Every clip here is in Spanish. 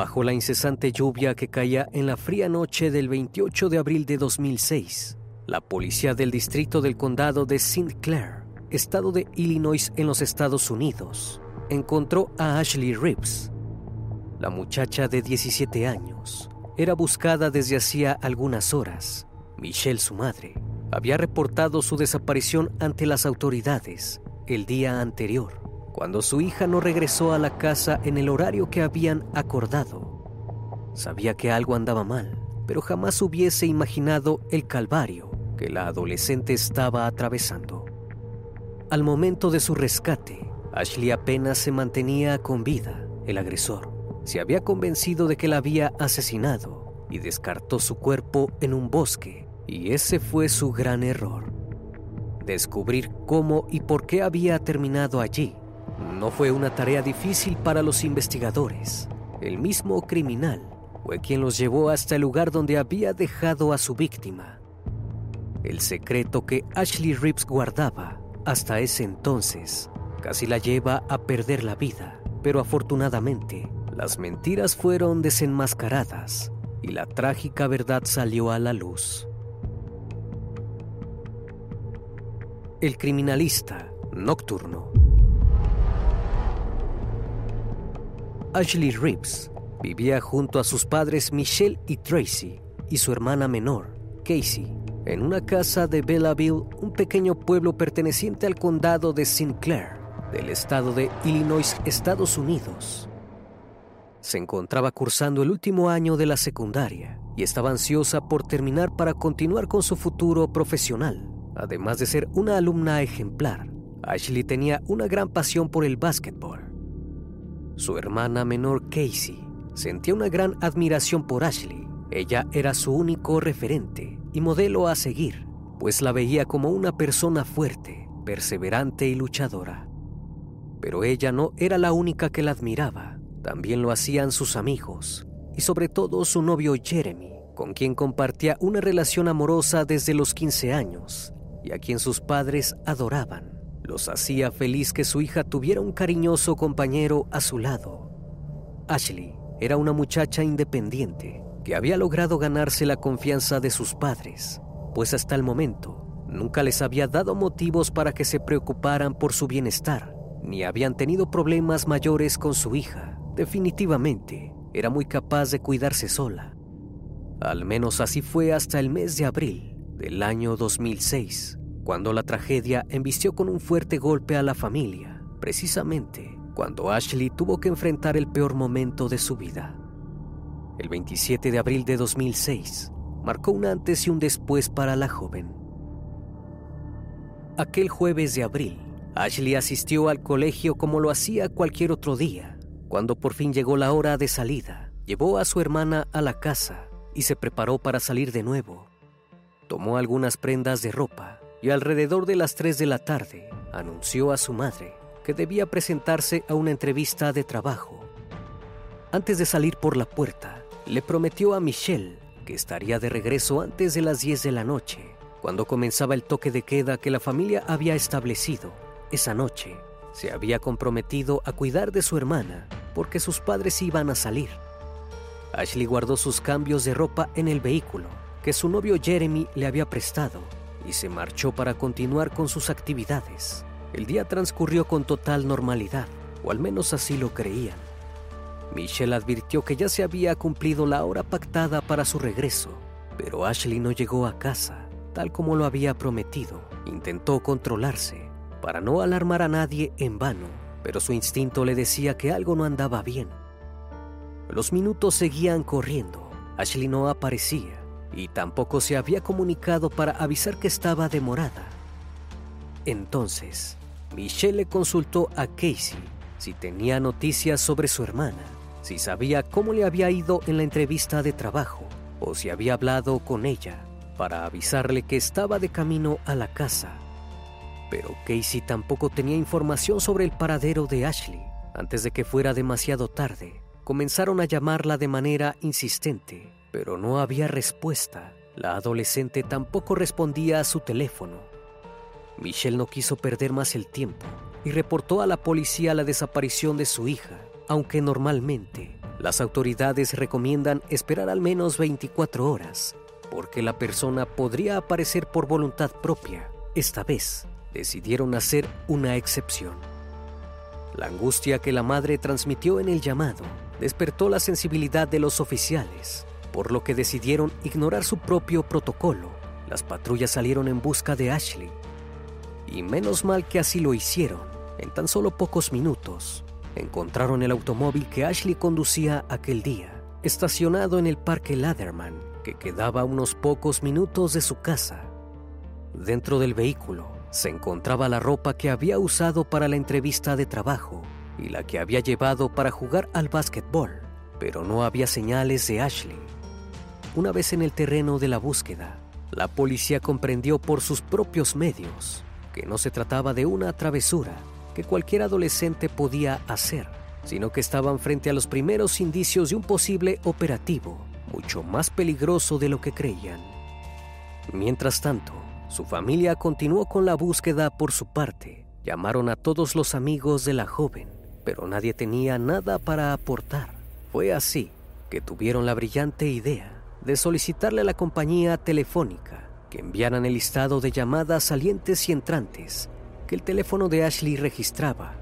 Bajo la incesante lluvia que caía en la fría noche del 28 de abril de 2006, la policía del distrito del condado de St. Clair, estado de Illinois en los Estados Unidos, encontró a Ashley Reeves. La muchacha de 17 años era buscada desde hacía algunas horas. Michelle, su madre, había reportado su desaparición ante las autoridades el día anterior cuando su hija no regresó a la casa en el horario que habían acordado. Sabía que algo andaba mal, pero jamás hubiese imaginado el calvario que la adolescente estaba atravesando. Al momento de su rescate, Ashley apenas se mantenía con vida. El agresor se había convencido de que la había asesinado y descartó su cuerpo en un bosque, y ese fue su gran error. Descubrir cómo y por qué había terminado allí no fue una tarea difícil para los investigadores. El mismo criminal fue quien los llevó hasta el lugar donde había dejado a su víctima. El secreto que Ashley Reeves guardaba hasta ese entonces casi la lleva a perder la vida, pero afortunadamente las mentiras fueron desenmascaradas y la trágica verdad salió a la luz. El criminalista nocturno. Ashley Reeves vivía junto a sus padres Michelle y Tracy y su hermana menor, Casey, en una casa de Belleville, un pequeño pueblo perteneciente al condado de Sinclair, del estado de Illinois, Estados Unidos. Se encontraba cursando el último año de la secundaria y estaba ansiosa por terminar para continuar con su futuro profesional. Además de ser una alumna ejemplar, Ashley tenía una gran pasión por el básquetbol. Su hermana menor Casey sentía una gran admiración por Ashley. Ella era su único referente y modelo a seguir, pues la veía como una persona fuerte, perseverante y luchadora. Pero ella no era la única que la admiraba, también lo hacían sus amigos y sobre todo su novio Jeremy, con quien compartía una relación amorosa desde los 15 años y a quien sus padres adoraban. Los hacía feliz que su hija tuviera un cariñoso compañero a su lado. Ashley era una muchacha independiente que había logrado ganarse la confianza de sus padres, pues hasta el momento nunca les había dado motivos para que se preocuparan por su bienestar ni habían tenido problemas mayores con su hija. Definitivamente, era muy capaz de cuidarse sola. Al menos así fue hasta el mes de abril del año 2006, cuando la tragedia embistió con un fuerte golpe a la familia, precisamente cuando Ashley tuvo que enfrentar el peor momento de su vida. El 27 de abril de 2006 marcó un antes y un después para la joven. Aquel jueves de abril, Ashley asistió al colegio como lo hacía cualquier otro día. Cuando por fin llegó la hora de salida, llevó a su hermana a la casa y se preparó para salir de nuevo. Tomó algunas prendas de ropa y alrededor de las 3 de la tarde anunció a su madre que debía presentarse a una entrevista de trabajo. Antes de salir por la puerta, le prometió a Michelle que estaría de regreso antes de las 10 de la noche, cuando comenzaba el toque de queda que la familia había establecido. Esa noche se había comprometido a cuidar de su hermana porque sus padres iban a salir. Ashley guardó sus cambios de ropa en el vehículo que su novio Jeremy le había prestado y se marchó para continuar con sus actividades. El día transcurrió con total normalidad, o al menos así lo creían. Michelle advirtió que ya se había cumplido la hora pactada para su regreso, pero Ashley no llegó a casa, tal como lo había prometido. Intentó controlarse para no alarmar a nadie en vano, pero su instinto le decía que algo no andaba bien. Los minutos seguían corriendo. Ashley no aparecía y tampoco se había comunicado para avisar que estaba demorada. Entonces, Michelle le consultó a Casey si tenía noticias sobre su hermana, si sabía cómo le había ido en la entrevista de trabajo o si había hablado con ella para avisarle que estaba de camino a la casa. Pero Casey tampoco tenía información sobre el paradero de Ashley. Antes de que fuera demasiado tarde, comenzaron a llamarla de manera insistente, pero no había respuesta. La adolescente tampoco respondía a su teléfono. Michelle no quiso perder más el tiempo y reportó a la policía la desaparición de su hija, aunque normalmente las autoridades recomiendan esperar al menos 24 horas, porque la persona podría aparecer por voluntad propia. Esta vez decidieron hacer una excepción. La angustia que la madre transmitió en el llamado despertó la sensibilidad de los oficiales, por lo que decidieron ignorar su propio protocolo. Las patrullas salieron en busca de Ashley. Y menos mal que así lo hicieron. En tan solo pocos minutos, encontraron el automóvil que Ashley conducía aquel día, estacionado en el Parque Laderman, que quedaba a unos pocos minutos de su casa. Dentro del vehículo se encontraba la ropa que había usado para la entrevista de trabajo y la que había llevado para jugar al básquetbol, pero no había señales de Ashley. Una vez en el terreno de la búsqueda, la policía comprendió por sus propios medios que no se trataba de una travesura que cualquier adolescente podía hacer, sino que estaban frente a los primeros indicios de un posible operativo mucho más peligroso de lo que creían. Mientras tanto, su familia continuó con la búsqueda por su parte. Llamaron a todos los amigos de la joven, pero nadie tenía nada para aportar. Fue así que tuvieron la brillante idea de solicitarle a la compañía telefónica que enviaran el listado de llamadas salientes y entrantes que el teléfono de Ashley registraba.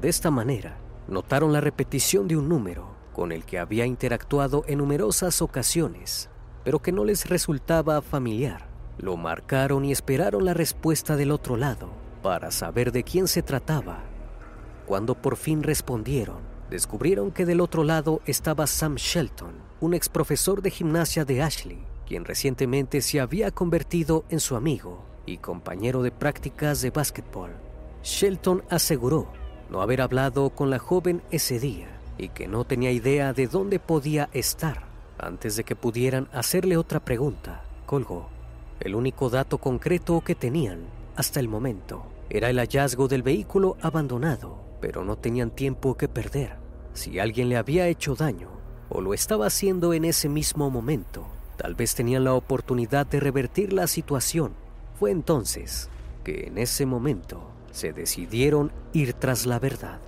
De esta manera, notaron la repetición de un número con el que había interactuado en numerosas ocasiones, pero que no les resultaba familiar. Lo marcaron y esperaron la respuesta del otro lado para saber de quién se trataba. Cuando por fin respondieron, descubrieron que del otro lado estaba Sam Shelton, un ex profesor de gimnasia de Ashley, quien recientemente se había convertido en su amigo y compañero de prácticas de básquetbol. Shelton aseguró no haber hablado con la joven ese día y que no tenía idea de dónde podía estar. Antes de que pudieran hacerle otra pregunta, colgó. El único dato concreto que tenían hasta el momento era el hallazgo del vehículo abandonado, pero no tenían tiempo que perder. Si alguien le había hecho daño o lo estaba haciendo en ese mismo momento, tal vez tenían la oportunidad de revertir la situación. Fue entonces que en ese momento se decidieron ir tras la verdad.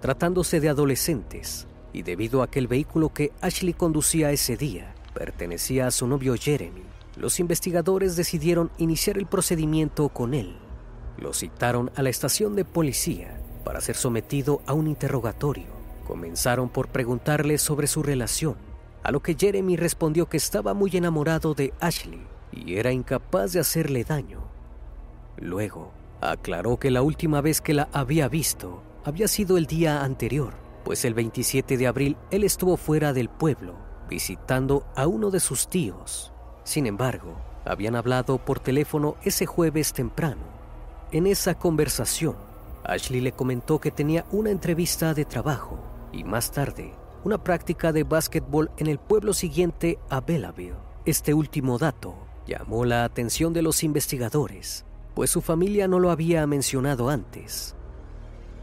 Tratándose de adolescentes, y debido a que el vehículo que Ashley conducía ese día pertenecía a su novio Jeremy, los investigadores decidieron iniciar el procedimiento con él. Lo citaron a la estación de policía para ser sometido a un interrogatorio. Comenzaron por preguntarle sobre su relación, a lo que Jeremy respondió que estaba muy enamorado de Ashley y era incapaz de hacerle daño. Luego, aclaró que la última vez que la había visto había sido el día anterior, pues el 27 de abril él estuvo fuera del pueblo visitando a uno de sus tíos. Sin embargo, habían hablado por teléfono ese jueves temprano. En esa conversación, Ashley le comentó que tenía una entrevista de trabajo y más tarde una práctica de básquetbol en el pueblo siguiente a Belleville. Este último dato llamó la atención de los investigadores, pues su familia no lo había mencionado antes.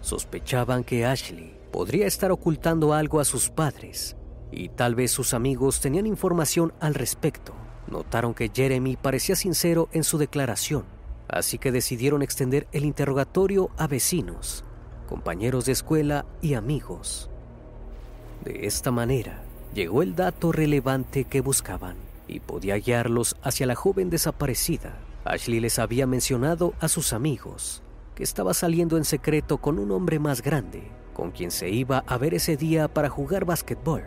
Sospechaban que Ashley podría estar ocultando algo a sus padres y tal vez sus amigos tenían información al respecto. Notaron que Jeremy parecía sincero en su declaración, así que decidieron extender el interrogatorio a vecinos, compañeros de escuela y amigos. De esta manera, llegó el dato relevante que buscaban y podía guiarlos hacia la joven desaparecida. Ashley les había mencionado a sus amigos que estaba saliendo en secreto con un hombre más grande, con quien se iba a ver ese día para jugar básquetbol.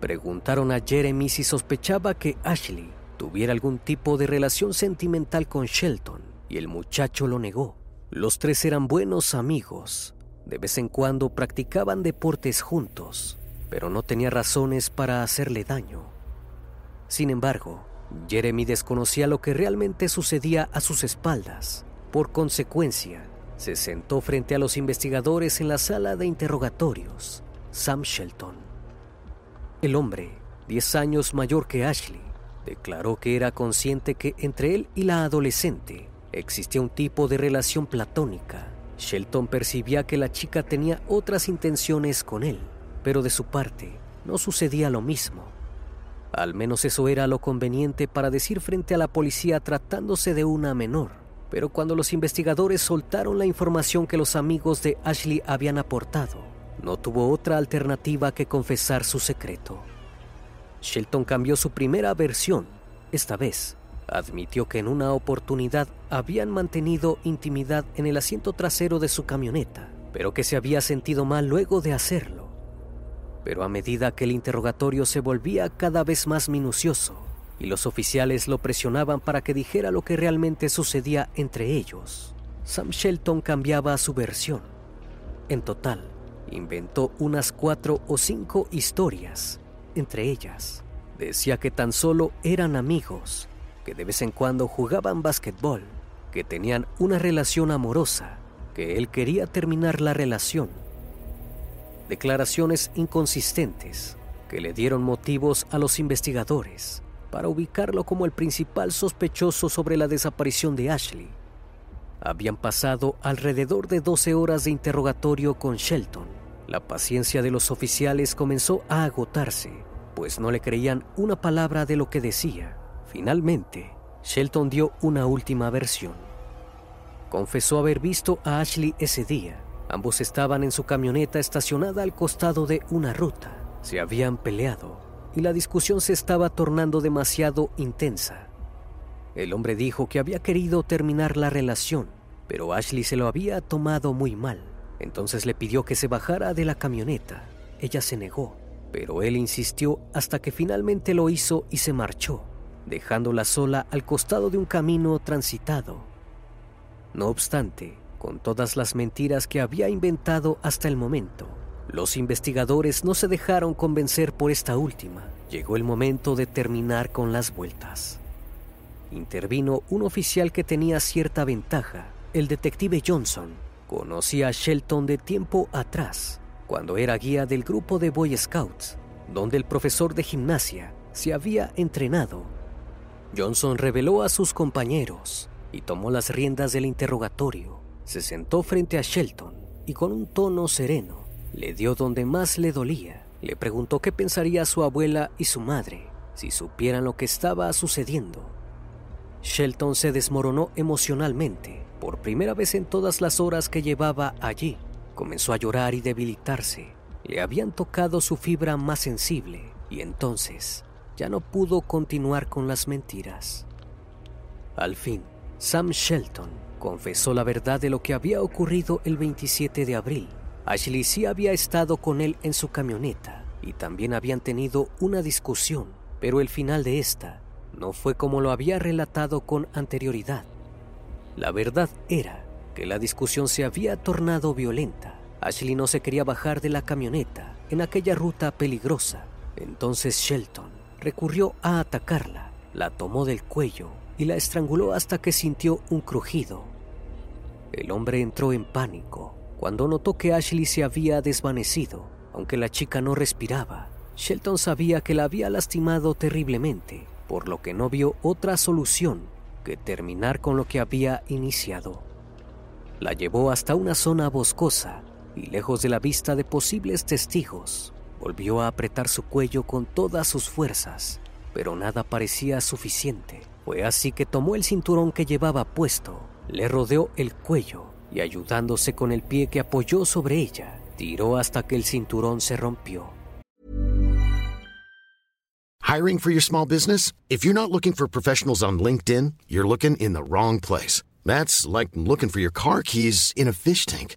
Preguntaron a Jeremy si sospechaba que Ashley tuviera algún tipo de relación sentimental con Shelton y el muchacho lo negó. Los tres eran buenos amigos. De vez en cuando practicaban deportes juntos, pero no tenía razones para hacerle daño. Sin embargo, Jeremy desconocía lo que realmente sucedía a sus espaldas. Por consecuencia, se sentó frente a los investigadores en la sala de interrogatorios, Sam Shelton. El hombre, 10 años mayor que Ashley, declaró que era consciente que entre él y la adolescente existía un tipo de relación platónica. Shelton percibía que la chica tenía otras intenciones con él, pero de su parte no sucedía lo mismo. Al menos eso era lo conveniente para decir frente a la policía tratándose de una menor. Pero cuando los investigadores soltaron la información que los amigos de Ashley habían aportado, no tuvo otra alternativa que confesar su secreto. Shelton cambió su primera versión. Esta vez, admitió que en una oportunidad habían mantenido intimidad en el asiento trasero de su camioneta, pero que se había sentido mal luego de hacerlo. Pero a medida que el interrogatorio se volvía cada vez más minucioso y los oficiales lo presionaban para que dijera lo que realmente sucedía entre ellos, Sam Shelton cambiaba su versión. En total, inventó unas cuatro o cinco historias. Entre ellas, decía que tan solo eran amigos, que de vez en cuando jugaban básquetbol, que tenían una relación amorosa, que él quería terminar la relación. Declaraciones inconsistentes que le dieron motivos a los investigadores para ubicarlo como el principal sospechoso sobre la desaparición de Ashley. Habían pasado alrededor de 12 horas de interrogatorio con Shelton la paciencia de los oficiales comenzó a agotarse, pues no le creían una palabra de lo que decía. Finalmente, Shelton dio una última versión. Confesó haber visto a Ashley ese día. Ambos estaban en su camioneta estacionada al costado de una ruta. Se habían peleado y la discusión se estaba tornando demasiado intensa. El hombre dijo que había querido terminar la relación, pero Ashley se lo había tomado muy mal. Entonces le pidió que se bajara de la camioneta. Ella se negó, pero él insistió hasta que finalmente lo hizo y se marchó, dejándola sola al costado de un camino transitado. No obstante, con todas las mentiras que había inventado hasta el momento, los investigadores no se dejaron convencer por esta última. Llegó el momento de terminar con las vueltas. Intervino un oficial que tenía cierta ventaja, el detective Johnson, Conocí a Shelton de tiempo atrás, cuando era guía del grupo de Boy Scouts, donde el profesor de gimnasia se había entrenado. Johnson reveló a sus compañeros y tomó las riendas del interrogatorio. Se sentó frente a Shelton y con un tono sereno le dio donde más le dolía. Le preguntó qué pensaría su abuela y su madre si supieran lo que estaba sucediendo. Shelton se desmoronó emocionalmente por primera vez en todas las horas que llevaba allí, comenzó a llorar y debilitarse. Le habían tocado su fibra más sensible y entonces ya no pudo continuar con las mentiras. Al fin, Sam Shelton confesó la verdad de lo que había ocurrido el 27 de abril. Ashley sí había estado con él en su camioneta y también habían tenido una discusión, pero el final de esta no fue como lo había relatado con anterioridad. La verdad era que la discusión se había tornado violenta. Ashley no se quería bajar de la camioneta en aquella ruta peligrosa. Entonces Shelton recurrió a atacarla, la tomó del cuello y la estranguló hasta que sintió un crujido. El hombre entró en pánico cuando notó que Ashley se había desvanecido. Aunque la chica no respiraba, Shelton sabía que la había lastimado terriblemente, por lo que no vio otra solución que terminar con lo que había iniciado. La llevó hasta una zona boscosa y lejos de la vista de posibles testigos, volvió a apretar su cuello con todas sus fuerzas, pero nada parecía suficiente. Fue así que tomó el cinturón que llevaba puesto, le rodeó el cuello y ayudándose con el pie que apoyó sobre ella, tiró hasta que el cinturón se rompió. Hiring for your small business? If you're not looking for professionals on LinkedIn, you're looking in the wrong place. That's like looking for your car keys in a fish tank.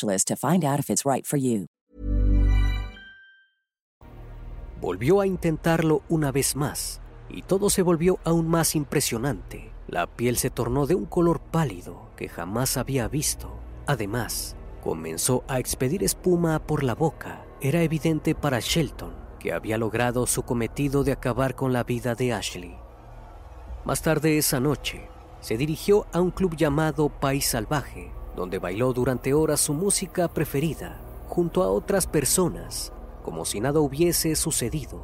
to find out if it's right. Volvió a intentarlo una vez más y todo se volvió aún más impresionante. La piel se tornó de un color pálido que jamás había visto. Además, comenzó a expedir espuma por la boca. Era evidente para Shelton que había logrado su cometido de acabar con la vida de Ashley. Más tarde esa noche, se dirigió a un club llamado País Salvaje, donde bailó durante horas su música preferida, junto a otras personas, como si nada hubiese sucedido.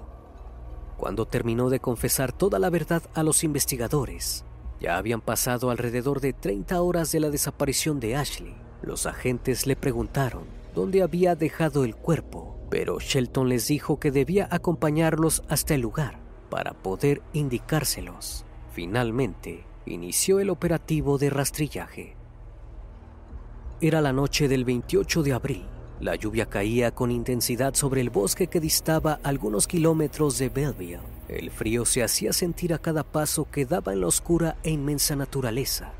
Cuando terminó de confesar toda la verdad a los investigadores, ya habían pasado alrededor de 30 horas de la desaparición de Ashley. Los agentes le preguntaron dónde había dejado el cuerpo, pero Shelton les dijo que debía acompañarlos hasta el lugar para poder indicárselos. Finalmente, inició el operativo de rastrillaje. Era la noche del 28 de abril. La lluvia caía con intensidad sobre el bosque que distaba algunos kilómetros de Belleville. El frío se hacía sentir a cada paso que daba en la oscura e inmensa naturaleza.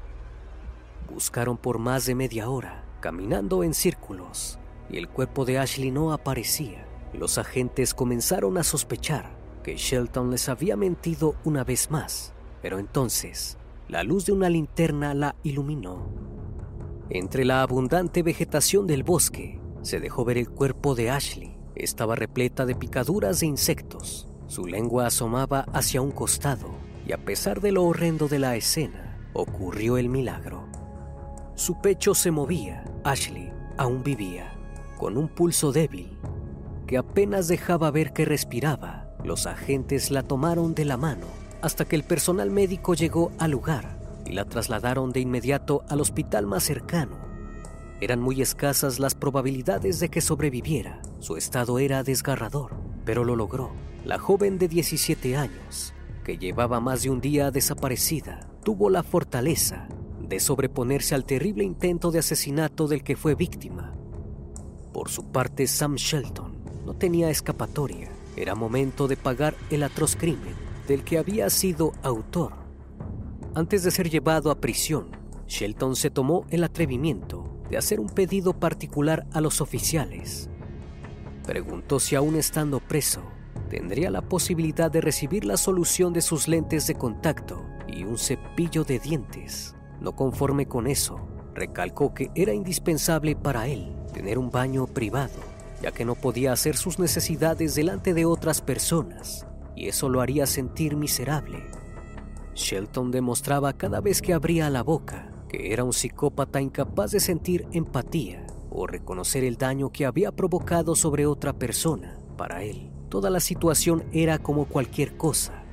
Buscaron por más de media hora, caminando en círculos, y el cuerpo de Ashley no aparecía. Los agentes comenzaron a sospechar que Shelton les había mentido una vez más, pero entonces la luz de una linterna la iluminó. Entre la abundante vegetación del bosque se dejó ver el cuerpo de Ashley. Estaba repleta de picaduras de insectos. Su lengua asomaba hacia un costado y a pesar de lo horrendo de la escena, ocurrió el milagro. Su pecho se movía. Ashley aún vivía, con un pulso débil que apenas dejaba ver que respiraba. Los agentes la tomaron de la mano hasta que el personal médico llegó al lugar y la trasladaron de inmediato al hospital más cercano. Eran muy escasas las probabilidades de que sobreviviera. Su estado era desgarrador, pero lo logró. La joven de 17 años, que llevaba más de un día desaparecida, tuvo la fortaleza de sobreponerse al terrible intento de asesinato del que fue víctima. Por su parte, Sam Shelton no tenía escapatoria. Era momento de pagar el atroz crimen del que había sido autor. Antes de ser llevado a prisión, Shelton se tomó el atrevimiento de hacer un pedido particular a los oficiales. Preguntó si aún estando preso, tendría la posibilidad de recibir la solución de sus lentes de contacto y un cepillo de dientes. No conforme con eso, recalcó que era indispensable para él tener un baño privado, ya que no podía hacer sus necesidades delante de otras personas, y eso lo haría sentir miserable. Shelton demostraba cada vez que abría la boca que era un psicópata incapaz de sentir empatía o reconocer el daño que había provocado sobre otra persona. Para él, toda la situación era como cualquier cosa.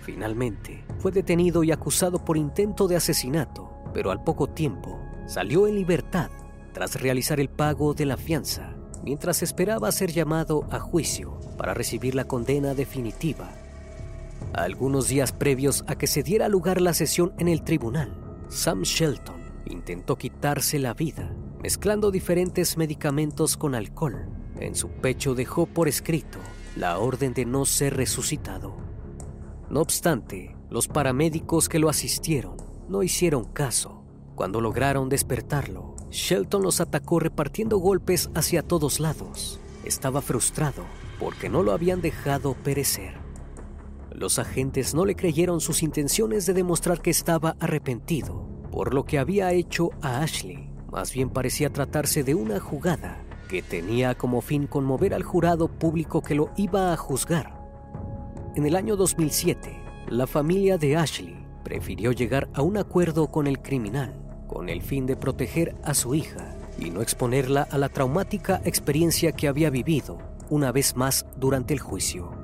Finalmente, fue detenido y acusado por intento de asesinato, pero al poco tiempo salió en libertad tras realizar el pago de la fianza, mientras esperaba ser llamado a juicio para recibir la condena definitiva. Algunos días previos a que se diera lugar la sesión en el tribunal, Sam Shelton intentó quitarse la vida mezclando diferentes medicamentos con alcohol. En su pecho dejó por escrito la orden de no ser resucitado. No obstante, los paramédicos que lo asistieron no hicieron caso. Cuando lograron despertarlo, Shelton los atacó repartiendo golpes hacia todos lados. Estaba frustrado porque no lo habían dejado perecer. Los agentes no le creyeron sus intenciones de demostrar que estaba arrepentido por lo que había hecho a Ashley. Más bien parecía tratarse de una jugada que tenía como fin conmover al jurado público que lo iba a juzgar. En el año 2007, la familia de Ashley prefirió llegar a un acuerdo con el criminal con el fin de proteger a su hija y no exponerla a la traumática experiencia que había vivido una vez más durante el juicio.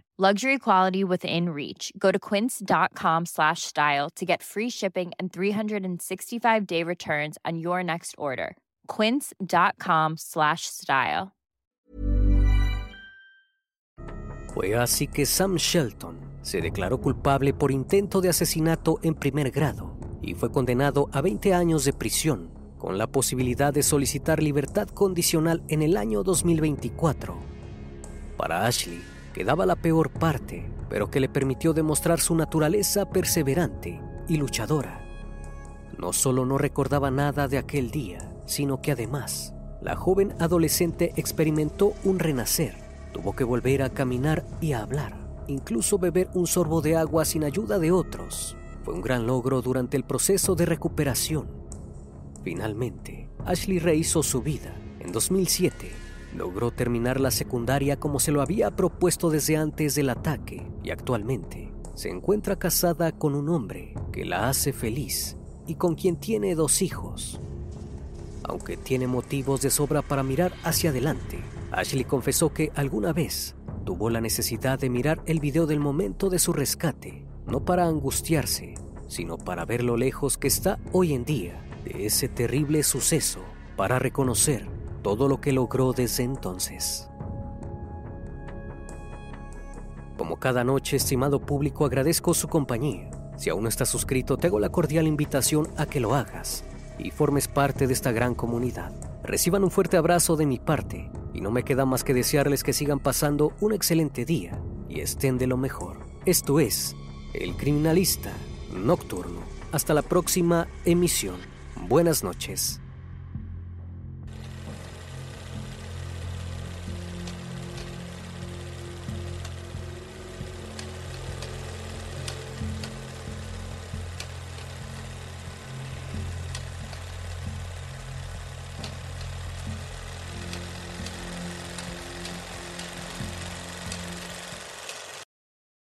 luxury quality within reach. Go to quince.com slash style to get free shipping and 365 day returns on your next order. quince.com slash style. Fue así que Sam Shelton se declaró culpable por intento de asesinato en primer grado y fue condenado a 20 años de prisión con la posibilidad de solicitar libertad condicional en el año 2024. Para Ashley quedaba la peor parte, pero que le permitió demostrar su naturaleza perseverante y luchadora. No solo no recordaba nada de aquel día, sino que además la joven adolescente experimentó un renacer. Tuvo que volver a caminar y a hablar, incluso beber un sorbo de agua sin ayuda de otros. Fue un gran logro durante el proceso de recuperación Finalmente, Ashley rehizo su vida. En 2007, logró terminar la secundaria como se lo había propuesto desde antes del ataque y actualmente se encuentra casada con un hombre que la hace feliz y con quien tiene dos hijos. Aunque tiene motivos de sobra para mirar hacia adelante, Ashley confesó que alguna vez tuvo la necesidad de mirar el video del momento de su rescate, no para angustiarse, sino para ver lo lejos que está hoy en día de ese terrible suceso para reconocer todo lo que logró desde entonces. Como cada noche, estimado público, agradezco su compañía. Si aún no estás suscrito, te hago la cordial invitación a que lo hagas y formes parte de esta gran comunidad. Reciban un fuerte abrazo de mi parte y no me queda más que desearles que sigan pasando un excelente día y estén de lo mejor. Esto es El Criminalista Nocturno. Hasta la próxima emisión. Buenas noches.